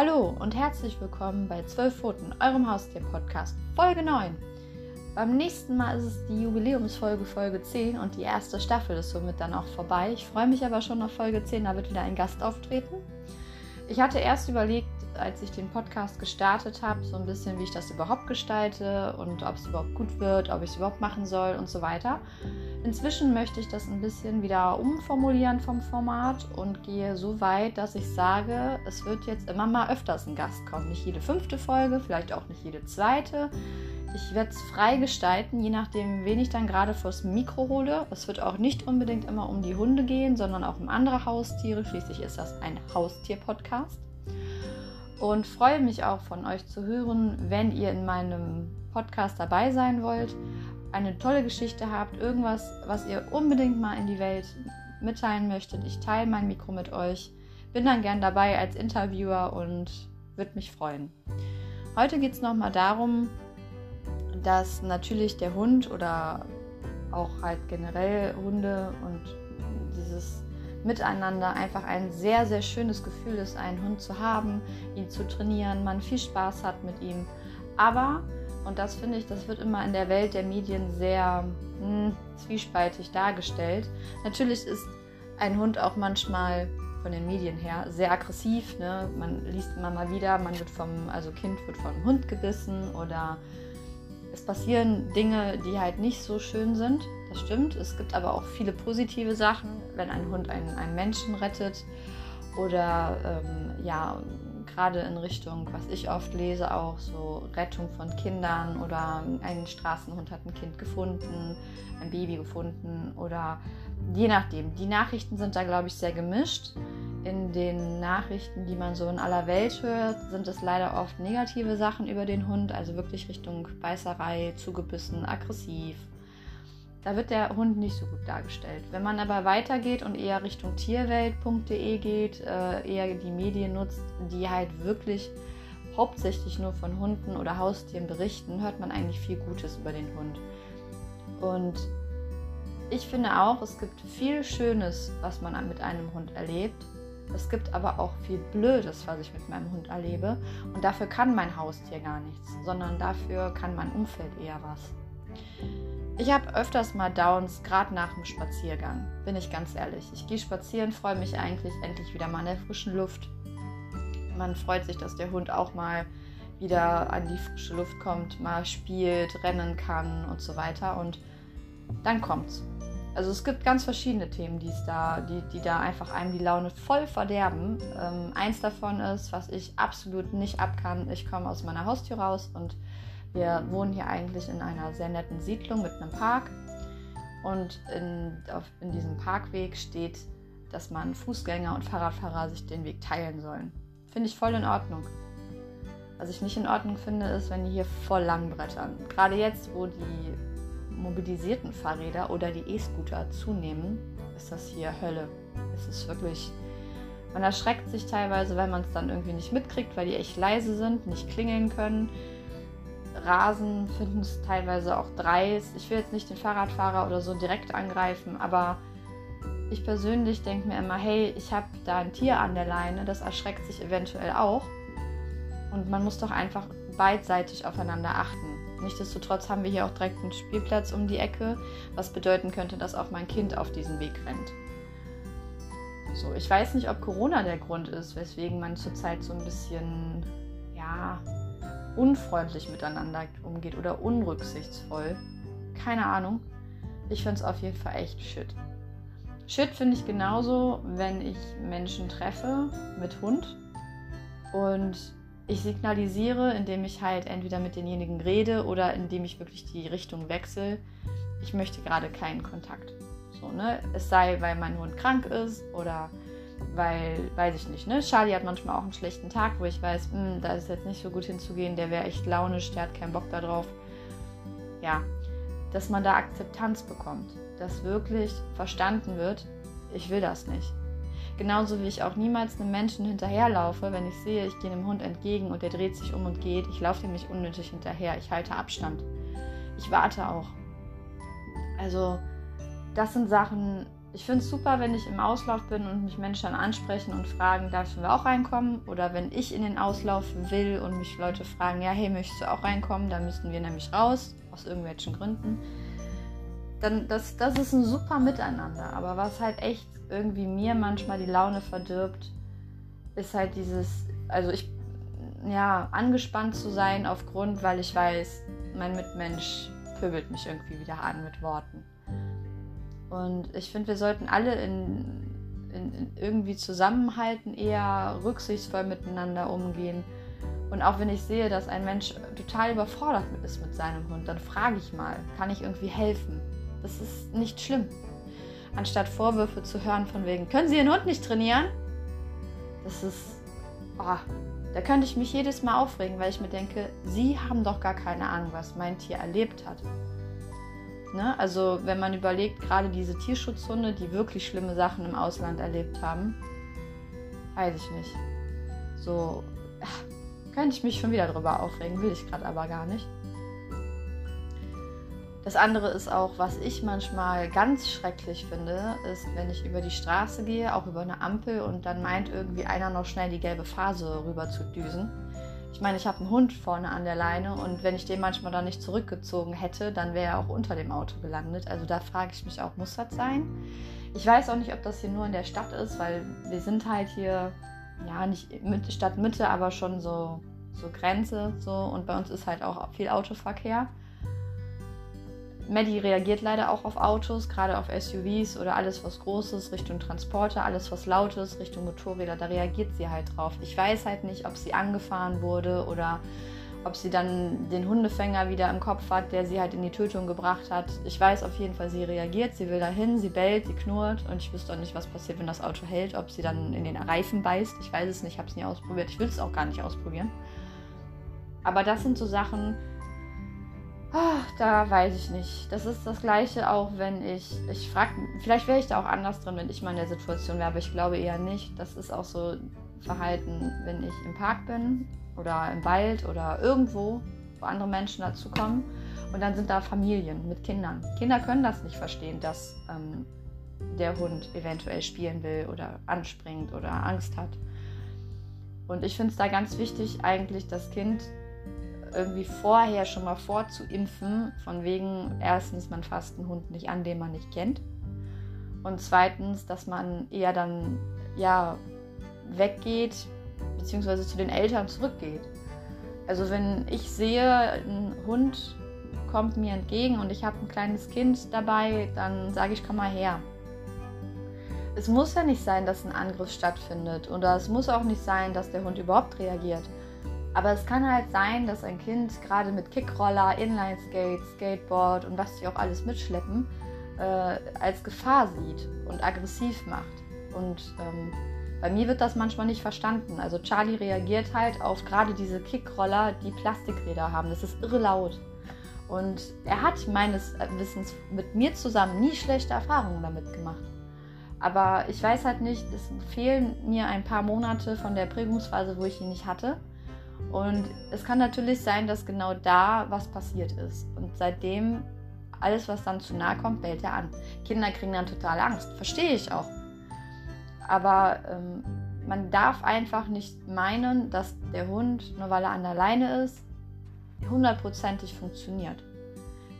Hallo und herzlich willkommen bei 12 Pfoten, eurem Haustier-Podcast, Folge 9. Beim nächsten Mal ist es die Jubiläumsfolge Folge 10 und die erste Staffel ist somit dann auch vorbei. Ich freue mich aber schon auf Folge 10, da wird wieder ein Gast auftreten. Ich hatte erst überlegt, als ich den Podcast gestartet habe, so ein bisschen, wie ich das überhaupt gestalte und ob es überhaupt gut wird, ob ich es überhaupt machen soll und so weiter. Inzwischen möchte ich das ein bisschen wieder umformulieren vom Format und gehe so weit, dass ich sage, es wird jetzt immer mal öfters ein Gast kommen. Nicht jede fünfte Folge, vielleicht auch nicht jede zweite. Ich werde es frei gestalten, je nachdem, wen ich dann gerade vors Mikro hole. Es wird auch nicht unbedingt immer um die Hunde gehen, sondern auch um andere Haustiere. Schließlich ist das ein Haustier-Podcast und freue mich auch von euch zu hören, wenn ihr in meinem Podcast dabei sein wollt, eine tolle Geschichte habt, irgendwas, was ihr unbedingt mal in die Welt mitteilen möchtet. Ich teile mein Mikro mit euch, bin dann gern dabei als Interviewer und würde mich freuen. Heute geht es nochmal darum, dass natürlich der Hund oder auch halt generell Hunde und dieses Miteinander einfach ein sehr, sehr schönes Gefühl ist, einen Hund zu haben, ihn zu trainieren, man viel Spaß hat mit ihm. Aber, und das finde ich, das wird immer in der Welt der Medien sehr mh, hm, zwiespaltig dargestellt. Natürlich ist ein Hund auch manchmal von den Medien her sehr aggressiv. Ne? Man liest immer mal wieder, man wird vom, also Kind wird vom Hund gebissen oder es passieren Dinge, die halt nicht so schön sind. Das stimmt. Es gibt aber auch viele positive Sachen, wenn ein Hund einen, einen Menschen rettet oder ähm, ja, gerade in Richtung, was ich oft lese, auch so Rettung von Kindern oder ein Straßenhund hat ein Kind gefunden, ein Baby gefunden oder je nachdem. Die Nachrichten sind da, glaube ich, sehr gemischt. In den Nachrichten, die man so in aller Welt hört, sind es leider oft negative Sachen über den Hund, also wirklich Richtung Beißerei, zugebissen, aggressiv. Da wird der Hund nicht so gut dargestellt. Wenn man aber weitergeht und eher Richtung tierwelt.de geht, äh, eher die Medien nutzt, die halt wirklich hauptsächlich nur von Hunden oder Haustieren berichten, hört man eigentlich viel Gutes über den Hund. Und ich finde auch, es gibt viel Schönes, was man mit einem Hund erlebt. Es gibt aber auch viel Blödes, was ich mit meinem Hund erlebe. Und dafür kann mein Haustier gar nichts, sondern dafür kann mein Umfeld eher was. Ich habe öfters mal Downs, gerade nach dem Spaziergang, bin ich ganz ehrlich. Ich gehe spazieren, freue mich eigentlich endlich wieder mal in der frischen Luft. Man freut sich, dass der Hund auch mal wieder an die frische Luft kommt, mal spielt, rennen kann und so weiter. Und dann kommt's. Also es gibt ganz verschiedene Themen, die da, die, die da einfach einem die Laune voll verderben. Ähm, eins davon ist, was ich absolut nicht abkann. Ich komme aus meiner Haustür raus und wir wohnen hier eigentlich in einer sehr netten Siedlung mit einem Park. Und in, auf, in diesem Parkweg steht, dass man Fußgänger und Fahrradfahrer sich den Weg teilen sollen. Finde ich voll in Ordnung. Was ich nicht in Ordnung finde, ist, wenn die hier voll lang brettern. Gerade jetzt, wo die mobilisierten Fahrräder oder die E-Scooter zunehmen, ist das hier Hölle. Es ist wirklich. Man erschreckt sich teilweise, wenn man es dann irgendwie nicht mitkriegt, weil die echt leise sind, nicht klingeln können. Rasen finden es teilweise auch dreist. Ich will jetzt nicht den Fahrradfahrer oder so direkt angreifen, aber ich persönlich denke mir immer, hey, ich habe da ein Tier an der Leine, das erschreckt sich eventuell auch. Und man muss doch einfach beidseitig aufeinander achten. Nichtsdestotrotz haben wir hier auch direkt einen Spielplatz um die Ecke, was bedeuten könnte, dass auch mein Kind auf diesen Weg rennt. So, ich weiß nicht, ob Corona der Grund ist, weswegen man zurzeit so ein bisschen, ja, unfreundlich miteinander umgeht oder unrücksichtsvoll. Keine Ahnung. Ich finde es auf jeden Fall echt shit. Shit finde ich genauso, wenn ich Menschen treffe mit Hund und ich signalisiere, indem ich halt entweder mit denjenigen rede oder indem ich wirklich die Richtung wechsle. Ich möchte gerade keinen Kontakt. So, ne? Es sei, weil mein Hund krank ist oder weil, weiß ich nicht, ne? Charlie hat manchmal auch einen schlechten Tag, wo ich weiß, mh, hm, da ist jetzt nicht so gut hinzugehen, der wäre echt launisch, der hat keinen Bock darauf. Ja, dass man da Akzeptanz bekommt, dass wirklich verstanden wird, ich will das nicht. Genauso wie ich auch niemals einem Menschen hinterherlaufe, wenn ich sehe, ich gehe einem Hund entgegen und der dreht sich um und geht. Ich laufe ihm nicht unnötig hinterher. Ich halte Abstand. Ich warte auch. Also, das sind Sachen, ich finde es super, wenn ich im Auslauf bin und mich Menschen ansprechen und fragen, dürfen wir auch reinkommen? Oder wenn ich in den Auslauf will und mich Leute fragen, ja, hey, möchtest du auch reinkommen? Da müssten wir nämlich raus, aus irgendwelchen Gründen. Dann, das, das ist ein super Miteinander. Aber was halt echt irgendwie mir manchmal die Laune verdirbt, ist halt dieses, also ich, ja, angespannt zu sein aufgrund, weil ich weiß, mein Mitmensch pöbelt mich irgendwie wieder an mit Worten. Und ich finde, wir sollten alle in, in, in irgendwie zusammenhalten, eher rücksichtsvoll miteinander umgehen. Und auch wenn ich sehe, dass ein Mensch total überfordert ist mit seinem Hund, dann frage ich mal, kann ich irgendwie helfen? Das ist nicht schlimm. Anstatt Vorwürfe zu hören von wegen, können Sie Ihren Hund nicht trainieren? Das ist, oh, da könnte ich mich jedes Mal aufregen, weil ich mir denke, Sie haben doch gar keine Ahnung, was mein Tier erlebt hat. Ne? Also wenn man überlegt, gerade diese Tierschutzhunde, die wirklich schlimme Sachen im Ausland erlebt haben, weiß ich nicht. So könnte ich mich schon wieder drüber aufregen, will ich gerade aber gar nicht. Das andere ist auch, was ich manchmal ganz schrecklich finde, ist, wenn ich über die Straße gehe, auch über eine Ampel und dann meint irgendwie einer noch schnell die gelbe Phase rüber zu düsen ich meine, ich habe einen Hund vorne an der Leine und wenn ich den manchmal dann nicht zurückgezogen hätte, dann wäre er auch unter dem Auto gelandet. Also da frage ich mich auch, muss das sein? Ich weiß auch nicht, ob das hier nur in der Stadt ist, weil wir sind halt hier, ja, nicht Stadtmitte, aber schon so, so Grenze so und bei uns ist halt auch viel Autoverkehr. Maddie reagiert leider auch auf Autos, gerade auf SUVs oder alles, was Großes Richtung Transporter, alles, was Lautes Richtung Motorräder, da reagiert sie halt drauf. Ich weiß halt nicht, ob sie angefahren wurde oder ob sie dann den Hundefänger wieder im Kopf hat, der sie halt in die Tötung gebracht hat. Ich weiß auf jeden Fall, sie reagiert, sie will dahin, sie bellt, sie knurrt und ich wüsste auch nicht, was passiert, wenn das Auto hält, ob sie dann in den Reifen beißt. Ich weiß es nicht, ich habe es nie ausprobiert. Ich will es auch gar nicht ausprobieren. Aber das sind so Sachen, Ach, da weiß ich nicht. Das ist das Gleiche auch, wenn ich. Ich frage, vielleicht wäre ich da auch anders drin, wenn ich mal in der Situation wäre, aber ich glaube eher nicht. Das ist auch so Verhalten, wenn ich im Park bin oder im Wald oder irgendwo, wo andere Menschen dazukommen. Und dann sind da Familien mit Kindern. Kinder können das nicht verstehen, dass ähm, der Hund eventuell spielen will oder anspringt oder Angst hat. Und ich finde es da ganz wichtig, eigentlich das Kind irgendwie vorher schon mal vorzuimpfen, von wegen erstens, man fasst einen Hund nicht an, den man nicht kennt. Und zweitens, dass man eher dann ja weggeht, beziehungsweise zu den Eltern zurückgeht. Also wenn ich sehe, ein Hund kommt mir entgegen und ich habe ein kleines Kind dabei, dann sage ich, komm mal her. Es muss ja nicht sein, dass ein Angriff stattfindet oder es muss auch nicht sein, dass der Hund überhaupt reagiert. Aber es kann halt sein, dass ein Kind gerade mit Kickroller, Inline-Skate, Skateboard und was die auch alles mitschleppen, äh, als Gefahr sieht und aggressiv macht. Und ähm, bei mir wird das manchmal nicht verstanden. Also Charlie reagiert halt auf gerade diese Kickroller, die Plastikräder haben. Das ist irre laut. Und er hat meines Wissens mit mir zusammen nie schlechte Erfahrungen damit gemacht. Aber ich weiß halt nicht, es fehlen mir ein paar Monate von der Prägungsphase, wo ich ihn nicht hatte. Und es kann natürlich sein, dass genau da was passiert ist. Und seitdem alles, was dann zu nahe kommt, bellt er an. Kinder kriegen dann total Angst. Verstehe ich auch. Aber ähm, man darf einfach nicht meinen, dass der Hund, nur weil er an der Leine ist, hundertprozentig funktioniert.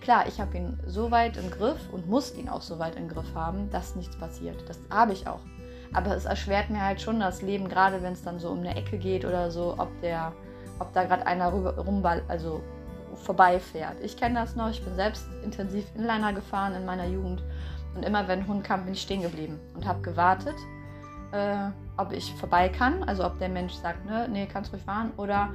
Klar, ich habe ihn so weit im Griff und muss ihn auch so weit im Griff haben, dass nichts passiert. Das habe ich auch. Aber es erschwert mir halt schon das Leben, gerade wenn es dann so um eine Ecke geht oder so, ob der ob da gerade einer rumball, also vorbeifährt. Ich kenne das noch, ich bin selbst intensiv Inliner gefahren in meiner Jugend und immer wenn ein Hund kam, bin ich stehen geblieben und habe gewartet, äh, ob ich vorbei kann, also ob der Mensch sagt, ne, nee, kannst ruhig fahren oder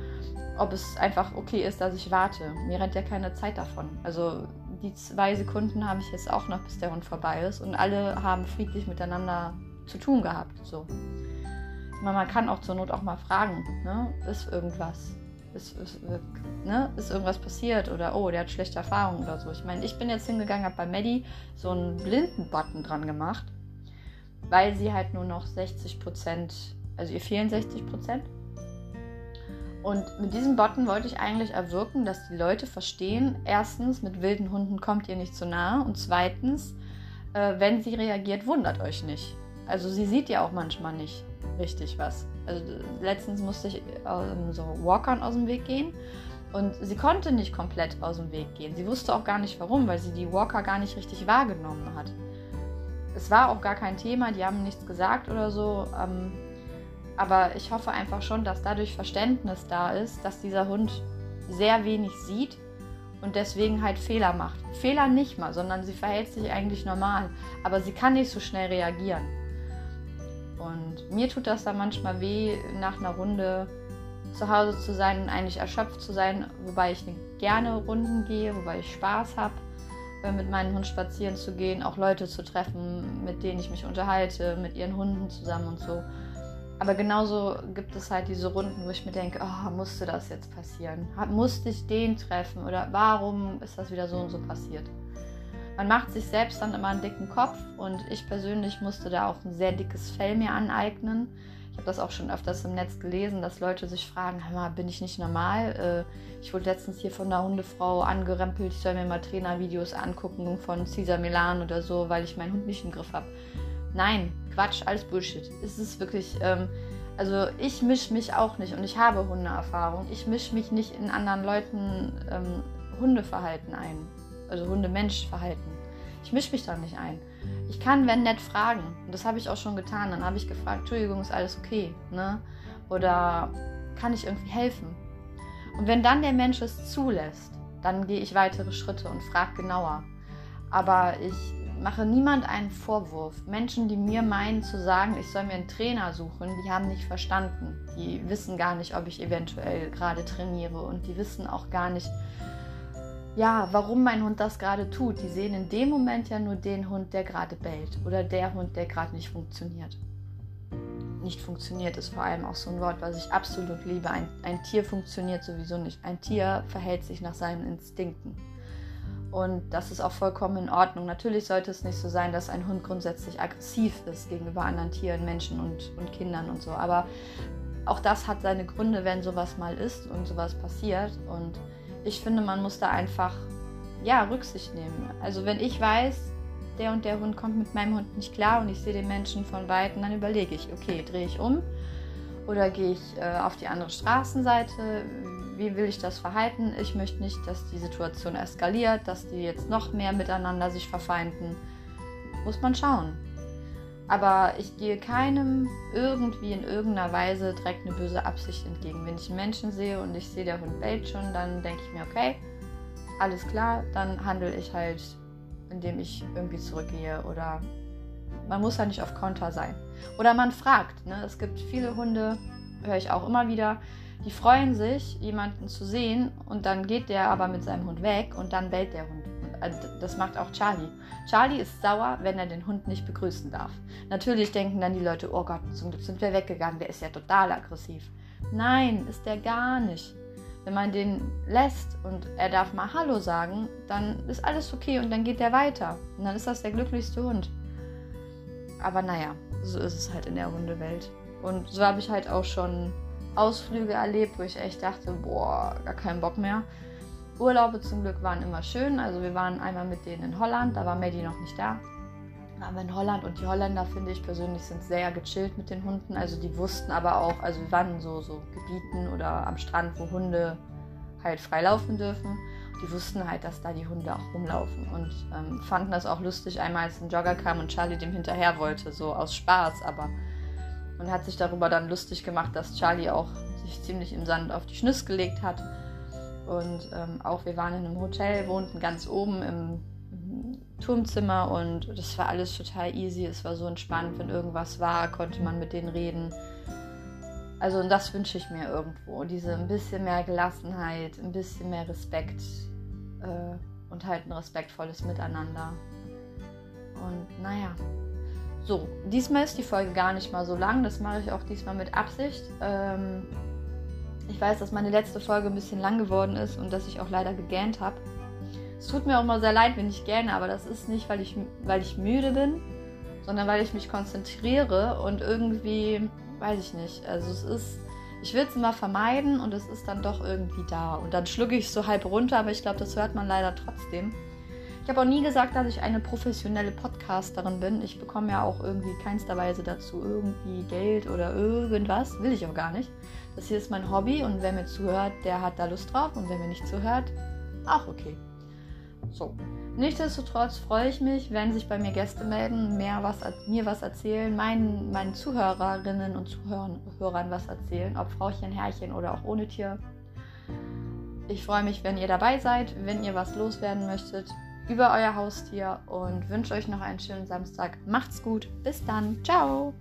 ob es einfach okay ist, dass ich warte. Mir rennt ja keine Zeit davon. Also die zwei Sekunden habe ich jetzt auch noch, bis der Hund vorbei ist und alle haben friedlich miteinander zu tun gehabt. So man kann auch zur Not auch mal fragen, ne? ist irgendwas, ist, ist, ne? ist irgendwas passiert oder oh, der hat schlechte Erfahrungen oder so. Ich meine, ich bin jetzt hingegangen, habe bei Maddie so einen Blinden-Button dran gemacht, weil sie halt nur noch 60 Prozent, also ihr fehlen 60 Prozent. Und mit diesem Button wollte ich eigentlich erwirken, dass die Leute verstehen, erstens, mit wilden Hunden kommt ihr nicht zu nahe und zweitens, Äh, wenn sie reagiert, wundert euch nicht. Also sie sieht ja auch manchmal nicht richtig was. Also letztens musste ich ähm, so Walkern aus dem Weg gehen und sie konnte nicht komplett aus dem Weg gehen. Sie wusste auch gar nicht warum, weil sie die Walker gar nicht richtig wahrgenommen hat. Es war auch gar kein Thema, die haben nichts gesagt oder so. Ähm, aber ich hoffe einfach schon, dass dadurch Verständnis da ist, dass dieser Hund sehr wenig sieht und deswegen halt Fehler macht. Fehler nicht mal, sondern sie verhält sich eigentlich normal, aber sie kann nicht so schnell reagieren. Und mir tut das dann manchmal weh, nach einer Runde zu Hause zu sein und eigentlich erschöpft zu sein, wobei ich gerne Runden gehe, wobei ich Spaß habe, äh, mit meinem Hund spazieren zu gehen, auch Leute zu treffen, mit denen ich mich unterhalte, mit ihren Hunden zusammen und so. Aber genauso gibt es halt diese Runden, wo ich mir denke, oh, musste das jetzt passieren? Musste ich den treffen? Oder warum ist das wieder so und so passiert? Man macht sich selbst dann immer einen dicken Kopf und ich persönlich musste da auch ein sehr dickes Fell mir aneignen. Ich habe das auch schon öfters im Netz gelesen, dass Leute sich fragen, hör mal, bin ich nicht normal? Äh, ich wurde letztens hier von einer Hundefrau angerempelt, ich soll mir mal Trainervideos angucken von Cesar Milan oder so, weil ich meinen Hund nicht im Griff habe. Nein, Quatsch, alles Bullshit. Es ist wirklich, ähm, also ich mische mich auch nicht und ich habe Hundeerfahrung. Ich mische mich nicht in anderen Leuten ähm, Hundeverhalten ein also Hunde-Mensch-Verhalten. Ich mische mich da nicht ein. Ich kann, wenn nett, fragen. Und das habe ich auch schon getan. Dann habe ich gefragt, Entschuldigung, ist alles okay? Ne? Oder kann ich irgendwie helfen? Und wenn dann der Mensch es zulässt, dann gehe ich weitere Schritte und frage genauer. Aber ich mache niemand einen Vorwurf. Menschen, die mir meinen zu sagen, ich soll mir einen Trainer suchen, die haben nicht verstanden. Die wissen gar nicht, ob ich eventuell gerade trainiere und die wissen auch gar nicht, ja, warum mein Hund das gerade tut. Die sehen in dem Moment ja nur den Hund, der gerade bellt oder der Hund, der gerade nicht funktioniert. Nicht funktioniert ist vor allem auch so ein Wort, was ich absolut liebe. Ein, ein Tier funktioniert sowieso nicht. Ein Tier verhält sich nach seinen Instinkten. Und das ist auch vollkommen in Ordnung. Natürlich sollte es nicht so sein, dass ein Hund grundsätzlich aggressiv ist gegenüber anderen Tieren, Menschen und, und Kindern und so. Aber auch das hat seine Gründe, wenn sowas mal ist und sowas passiert. Und ich finde, man muss da einfach ja, Rücksicht nehmen. Also wenn ich weiß, der und der Hund kommt mit meinem Hund nicht klar und ich sehe den Menschen von weitem, dann überlege ich, okay, drehe ich um oder gehe ich äh, auf die andere Straßenseite? Wie will ich das verhalten? Ich möchte nicht, dass die Situation eskaliert, dass die jetzt noch mehr miteinander sich verfeinden. Muss man schauen. Aber ich gehe keinem irgendwie in irgendeiner Weise direkt eine böse Absicht entgegen. Wenn ich einen Menschen sehe und ich sehe, der Hund bellt schon, dann denke ich mir, okay, alles klar, dann handle ich halt, indem ich irgendwie zurückgehe oder man muss ja nicht auf Konter sein. Oder man fragt. Ne? Es gibt viele Hunde, höre ich auch immer wieder, die freuen sich, jemanden zu sehen und dann geht der aber mit seinem Hund weg und dann bellt der Hund. Also, das macht auch Charlie. Charlie ist sauer, wenn er den Hund nicht begrüßen darf. Natürlich denken dann die Leute, oh Gott, zum Glück sind wir weggegangen, der ist ja total aggressiv. Nein, ist der gar nicht. Wenn man den lässt und er darf mal Hallo sagen, dann ist alles okay und dann geht er weiter. Und dann ist das der glücklichste Hund. Aber naja, so ist es halt in der Hundewelt. Und so habe ich halt auch schon Ausflüge erlebt, wo ich echt dachte, boah, gar keinen Bock mehr. Urlaube zum Glück waren immer schön. Also wir waren einmal mit denen in Holland, da war Maddie noch nicht da. Aber in Holland und die Holländer, finde ich persönlich, sind sehr gechillt mit den Hunden. Also die wussten aber auch, also wir waren so, so Gebieten oder am Strand, wo Hunde halt freilaufen dürfen. Die wussten halt, dass da die Hunde auch rumlaufen und ähm, fanden das auch lustig, einmal als ein Jogger kam und Charlie dem hinterher wollte, so aus Spaß, aber man hat sich darüber dann lustig gemacht, dass Charlie auch sich ziemlich im Sand auf die Schnüsse gelegt hat und ähm, auch wir waren in einem Hotel, wohnten ganz oben im, im Turmzimmer und das war alles total easy. Es war so entspannt, wenn irgendwas war, konnte man mit denen reden. Also und das wünsche ich mir irgendwo. Diese ein bisschen mehr Gelassenheit, ein bisschen mehr Respekt äh, und halt ein respektvolles Miteinander. Und naja. So, diesmal ist die Folge gar nicht mal so lang. Das mache ich auch diesmal mit Absicht. Ähm, ich weiß, dass meine letzte Folge ein bisschen lang geworden ist und dass ich auch leider gegähnt habe. Es tut mir auch mal sehr leid, wenn ich gähne, aber das ist nicht, weil ich, weil ich müde bin, sondern weil ich mich konzentriere und irgendwie, weiß ich nicht, also es ist, ich will es immer vermeiden und es ist dann doch irgendwie da. Und dann schlucke ich es so halb runter, aber ich glaube, das hört man leider trotzdem. Ich habe auch nie gesagt, dass ich eine professionelle Podcasterin bin. Ich bekomme ja auch irgendwie keinster Weise dazu irgendwie Geld oder irgendwas. Will ich auch gar nicht. Das hier ist mein Hobby und wer mir zuhört, der hat da Lust drauf. Und wer mir nicht zuhört, auch okay. So. Nichtsdestotrotz freue ich mich, wenn sich bei mir Gäste melden, mehr was, mir was erzählen, meinen, meinen Zuhörerinnen und Zuhörern was erzählen, ob Frauchen, Herrchen oder auch ohne Tier. Ich freue mich, wenn ihr dabei seid, wenn ihr was loswerden möchtet über euer Haustier und wünsche euch noch einen schönen Samstag. Macht's gut. Bis dann. Ciao.